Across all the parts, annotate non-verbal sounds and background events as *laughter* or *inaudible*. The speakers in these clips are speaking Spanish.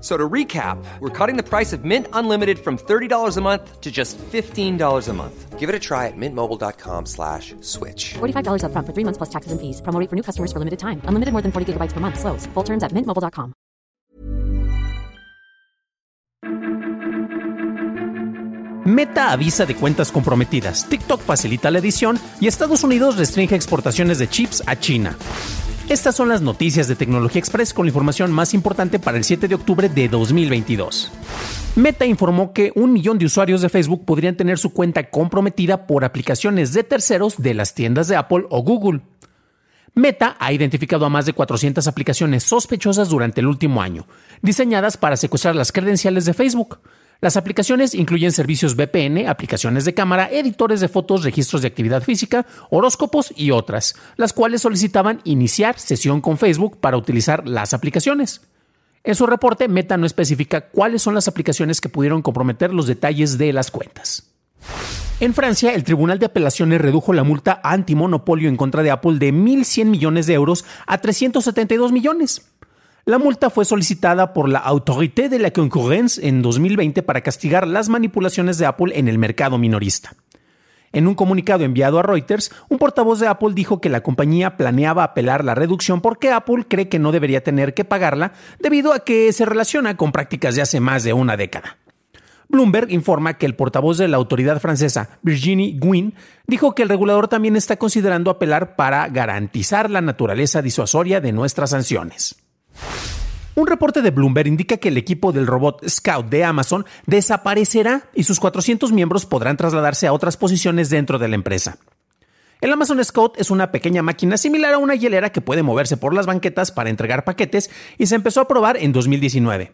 So to recap, we're cutting the price of Mint Unlimited from $30 a month to just $15 a month. Give it a try at mintmobile.com slash switch. $45 upfront for three months plus taxes and fees. Promo for new customers for limited time. Unlimited more than 40 gigabytes per month. Slows. Full terms at mintmobile.com. Meta avisa de cuentas comprometidas, TikTok facilita la edición y Estados Unidos restringe exportaciones de chips a China. Estas son las noticias de Tecnología Express con la información más importante para el 7 de octubre de 2022. Meta informó que un millón de usuarios de Facebook podrían tener su cuenta comprometida por aplicaciones de terceros de las tiendas de Apple o Google. Meta ha identificado a más de 400 aplicaciones sospechosas durante el último año, diseñadas para secuestrar las credenciales de Facebook. Las aplicaciones incluyen servicios VPN, aplicaciones de cámara, editores de fotos, registros de actividad física, horóscopos y otras, las cuales solicitaban iniciar sesión con Facebook para utilizar las aplicaciones. En su reporte, Meta no especifica cuáles son las aplicaciones que pudieron comprometer los detalles de las cuentas. En Francia, el Tribunal de Apelaciones redujo la multa antimonopolio en contra de Apple de 1.100 millones de euros a 372 millones. La multa fue solicitada por la Autorité de la Concurrence en 2020 para castigar las manipulaciones de Apple en el mercado minorista. En un comunicado enviado a Reuters, un portavoz de Apple dijo que la compañía planeaba apelar la reducción porque Apple cree que no debería tener que pagarla debido a que se relaciona con prácticas de hace más de una década. Bloomberg informa que el portavoz de la autoridad francesa, Virginie Guin, dijo que el regulador también está considerando apelar para garantizar la naturaleza disuasoria de nuestras sanciones. Un reporte de Bloomberg indica que el equipo del robot Scout de Amazon desaparecerá y sus 400 miembros podrán trasladarse a otras posiciones dentro de la empresa. El Amazon Scout es una pequeña máquina similar a una hielera que puede moverse por las banquetas para entregar paquetes y se empezó a probar en 2019.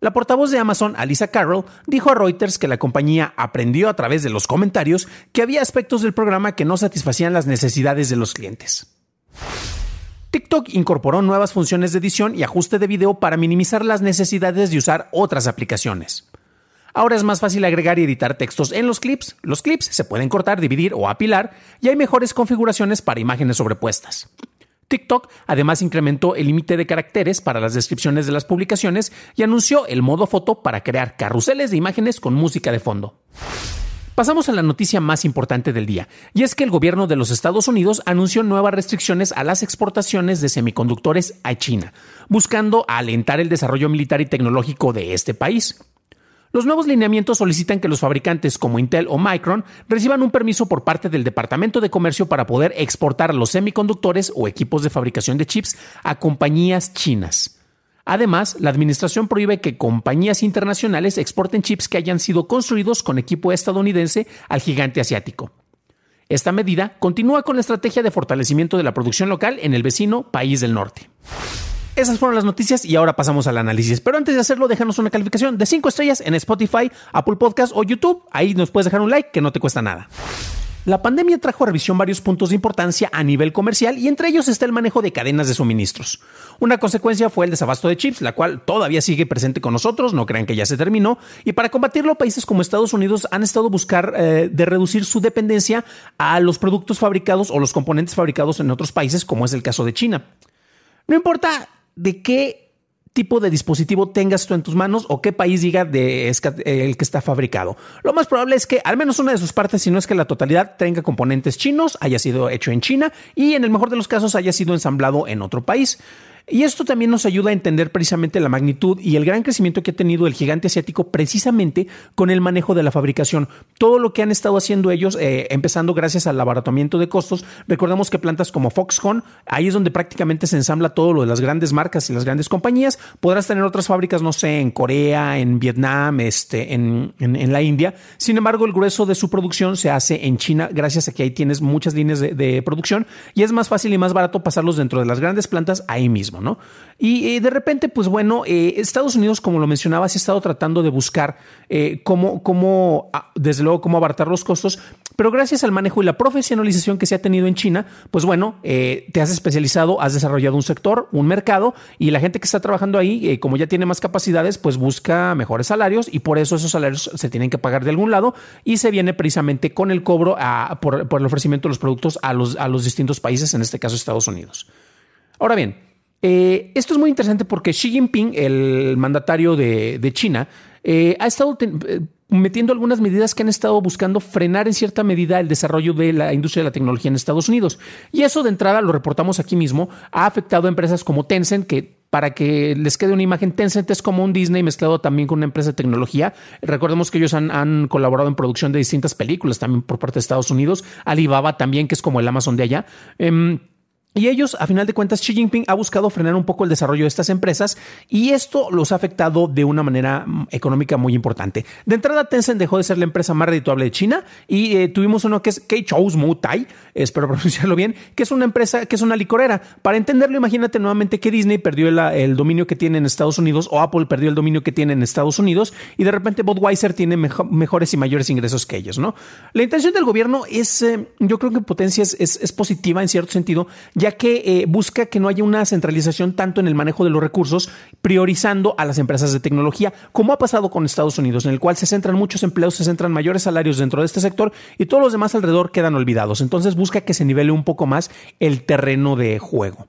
La portavoz de Amazon, Alisa Carroll, dijo a Reuters que la compañía aprendió a través de los comentarios que había aspectos del programa que no satisfacían las necesidades de los clientes. TikTok incorporó nuevas funciones de edición y ajuste de video para minimizar las necesidades de usar otras aplicaciones. Ahora es más fácil agregar y editar textos en los clips. Los clips se pueden cortar, dividir o apilar y hay mejores configuraciones para imágenes sobrepuestas. TikTok además incrementó el límite de caracteres para las descripciones de las publicaciones y anunció el modo foto para crear carruseles de imágenes con música de fondo. Pasamos a la noticia más importante del día, y es que el gobierno de los Estados Unidos anunció nuevas restricciones a las exportaciones de semiconductores a China, buscando alentar el desarrollo militar y tecnológico de este país. Los nuevos lineamientos solicitan que los fabricantes como Intel o Micron reciban un permiso por parte del Departamento de Comercio para poder exportar los semiconductores o equipos de fabricación de chips a compañías chinas. Además, la administración prohíbe que compañías internacionales exporten chips que hayan sido construidos con equipo estadounidense al gigante asiático. Esta medida continúa con la estrategia de fortalecimiento de la producción local en el vecino país del norte. Esas fueron las noticias y ahora pasamos al análisis. Pero antes de hacerlo, déjanos una calificación de 5 estrellas en Spotify, Apple Podcast o YouTube. Ahí nos puedes dejar un like que no te cuesta nada. La pandemia trajo a revisión varios puntos de importancia a nivel comercial y entre ellos está el manejo de cadenas de suministros. Una consecuencia fue el desabasto de chips, la cual todavía sigue presente con nosotros, no crean que ya se terminó, y para combatirlo países como Estados Unidos han estado buscar eh, de reducir su dependencia a los productos fabricados o los componentes fabricados en otros países, como es el caso de China. No importa de qué tipo de dispositivo tengas tú en tus manos o qué país diga el que está fabricado. Lo más probable es que al menos una de sus partes, si no es que la totalidad, tenga componentes chinos, haya sido hecho en China y en el mejor de los casos haya sido ensamblado en otro país. Y esto también nos ayuda a entender precisamente la magnitud y el gran crecimiento que ha tenido el gigante asiático precisamente con el manejo de la fabricación. Todo lo que han estado haciendo ellos, eh, empezando gracias al abaratamiento de costos. Recordemos que plantas como Foxconn, ahí es donde prácticamente se ensambla todo lo de las grandes marcas y las grandes compañías. Podrás tener otras fábricas, no sé, en Corea, en Vietnam, este, en, la India. Sin embargo, el grueso de su producción se hace en China, gracias a que ahí tienes muchas líneas de producción y es más fácil y más barato pasarlos dentro de las grandes plantas ahí mismo. Y de repente, pues bueno, eh, Estados Unidos, como lo mencionaba, se ha estado tratando de buscar eh, cómo, cómo, ah, desde luego, cómo abaratar los costos, pero gracias al manejo y la profesionalización que se ha tenido en China, pues bueno, eh, te has especializado, has desarrollado un sector, un mercado, y la gente que está trabajando ahí, como ya tiene más capacidades, pues busca mejores salarios y por eso esos salarios se tienen que pagar de algún lado y se viene precisamente con el cobro por, el ofrecimiento de los productos a los distintos países, en este caso Estados Unidos. Ahora bien, eh, esto es muy interesante porque Xi Jinping, el mandatario de, China, eh, ha estado eh, metiendo algunas medidas que han estado buscando frenar en cierta medida el desarrollo de la industria de la tecnología en Estados Unidos. Y eso de entrada, lo reportamos aquí mismo, ha afectado a empresas como Tencent, que para que les quede una imagen, Tencent es como un Disney mezclado también con una empresa de tecnología. Recordemos que ellos han, colaborado en producción de distintas películas también por parte de Estados Unidos. Alibaba también, que es como el Amazon de allá. Em, y ellos, a final de cuentas, Xi Jinping ha buscado frenar un poco el desarrollo de estas empresas y esto los ha afectado de una manera mm, económica muy importante. De entrada, Tencent dejó de ser la empresa más redituable de China y eh, tuvimos uno que es Keichous Mutai, *laughs* espero pronunciarlo bien, que es una empresa que es una licorera. Para entenderlo, imagínate nuevamente que Disney perdió el, dominio que tiene en Estados Unidos o Apple perdió el dominio que tiene en Estados Unidos y de repente Budweiser tiene mejores y mayores ingresos que ellos, ¿no? La intención del gobierno es, eh, yo creo que en potencia es, es positiva en cierto sentido, ya que eh, busca que no haya una centralización tanto en el manejo de los recursos, priorizando a las empresas de tecnología, como ha pasado con Estados Unidos, en el cual se centran muchos empleos, se centran mayores salarios dentro de este sector y todos los demás alrededor quedan olvidados. Entonces busca que se nivele un poco más el terreno de juego.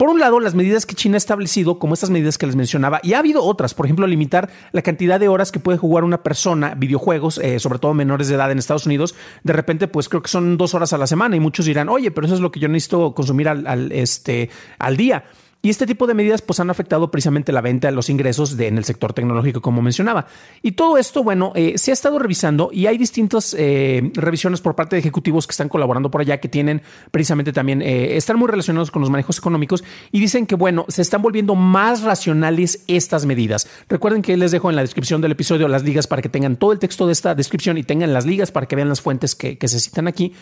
Por un lado, las medidas que China ha establecido, como estas medidas que les mencionaba, y ha habido otras, por ejemplo, limitar la cantidad de horas que puede jugar una persona videojuegos, eh, sobre todo menores de edad en Estados Unidos. De repente, pues creo que son dos horas a la semana y muchos dirán, oye, pero eso es lo que yo necesito consumir al, este, al día. Y este tipo de medidas pues han afectado precisamente la venta, los ingresos en el sector tecnológico, como mencionaba. Y todo esto, bueno, eh, se ha estado revisando y hay distintas eh, revisiones por parte de ejecutivos que están colaborando por allá, que tienen precisamente también, eh, están muy relacionados con los manejos económicos y dicen que, bueno, se están volviendo más racionales estas medidas. Recuerden que les dejo en la descripción del episodio las ligas para que tengan todo el texto de esta descripción y tengan las ligas para que vean las fuentes que se citan aquí.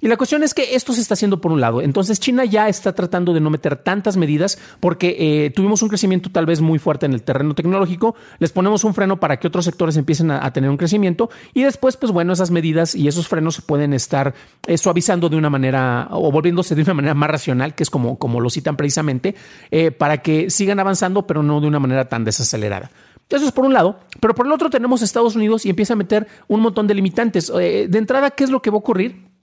Y la cuestión es que esto se está haciendo por un lado. Entonces China ya está tratando de no meter tantas medidas porque eh, tuvimos un crecimiento tal vez muy fuerte en el terreno tecnológico. Les ponemos un freno para que otros sectores empiecen a, tener un crecimiento y después, pues bueno, esas medidas y esos frenos pueden estar eh, suavizando de una manera o volviéndose de una manera más racional, que es como, como lo citan precisamente, eh, para que sigan avanzando, pero no de una manera tan desacelerada. Eso es por un lado, pero por el otro tenemos Estados Unidos y empieza a meter un montón de limitantes. de entrada, ¿qué es lo que va a ocurrir?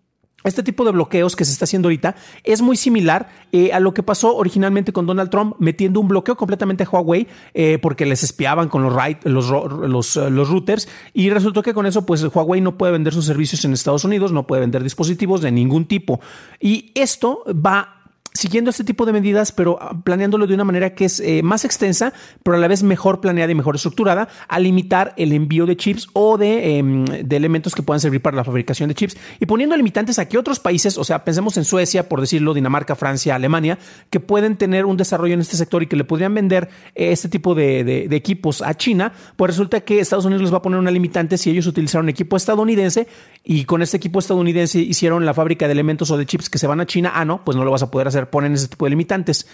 Este tipo de bloqueos que se está haciendo ahorita es muy similar eh, a lo que pasó originalmente con Donald Trump metiendo un bloqueo completamente a Huawei eh, porque les espiaban con los, los, eh, los, routers y resultó que con eso pues Huawei no puede vender sus servicios en Estados Unidos, no puede vender dispositivos de ningún tipo. Y esto va siguiendo este tipo de medidas, pero ah, planeándolo de una manera que es eh, más extensa, pero a la vez mejor planeada y mejor estructurada, a limitar el envío de chips o de, em, de, elementos que puedan servir para la fabricación de chips. Y poniendo limitantes a que otros países, o sea, pensemos en Suecia, por decirlo, Dinamarca, Francia, Alemania, que pueden tener un desarrollo en este sector y que le podrían vender eh, este tipo de, de, equipos a China, pues resulta que Estados Unidos les va a poner una limitante si ellos utilizaron equipo estadounidense y con este equipo estadounidense hicieron la fábrica de elementos o de chips que se van a China, ah, no, pues no lo vas a poder hacer ponen ese tipo de limitantes.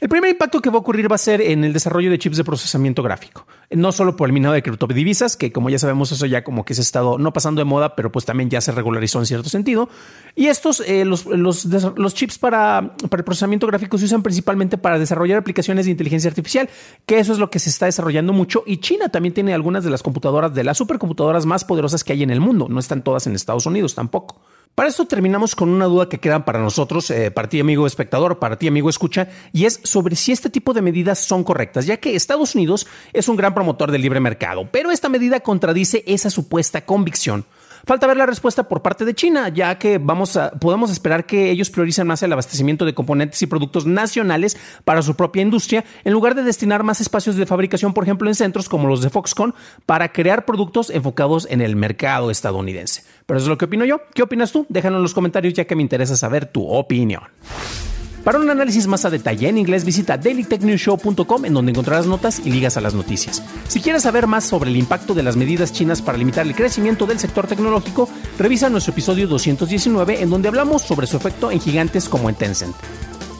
El primer impacto que va a ocurrir va a ser en el desarrollo de chips de procesamiento gráfico. No solo por el minado de criptodivisas, que como ya sabemos eso ya como que se ha estado no pasando de moda, pero pues también ya se regularizó en cierto sentido. Y estos, eh, los, los, chips para, para el procesamiento gráfico se usan principalmente para desarrollar aplicaciones de inteligencia artificial, que eso es lo que se está desarrollando mucho. Y China también tiene algunas de las computadoras, de las supercomputadoras más poderosas que hay en el mundo. No están todas en Estados Unidos tampoco. Para esto terminamos con una duda que queda para nosotros, eh, para ti amigo espectador, para ti amigo escucha, y es sobre si este tipo de medidas son correctas, ya que Estados Unidos es un gran promotor del libre mercado, pero esta medida contradice esa supuesta convicción. Falta ver la respuesta por parte de China, ya que vamos a, podemos esperar que ellos prioricen más el abastecimiento de componentes y productos nacionales para su propia industria, en lugar de destinar más espacios de fabricación, por ejemplo, en centros como los de Foxconn, para crear productos enfocados en el mercado estadounidense. Pero eso es lo que opino yo. ¿Qué opinas tú? Déjalo en los comentarios ya que me interesa saber tu opinión. Para un análisis más a detalle en inglés, visita dailytechnewshow.com en donde encontrarás notas y ligas a las noticias. Si quieres saber más sobre el impacto de las medidas chinas para limitar el crecimiento del sector tecnológico, revisa nuestro episodio 219 en donde hablamos sobre su efecto en gigantes como en Tencent.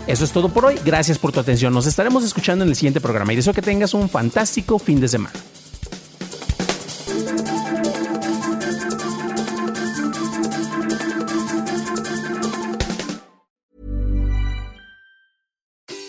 Eso es todo por hoy. Gracias por tu atención. Nos estaremos escuchando en el siguiente programa y deseo que tengas un fantástico fin de semana.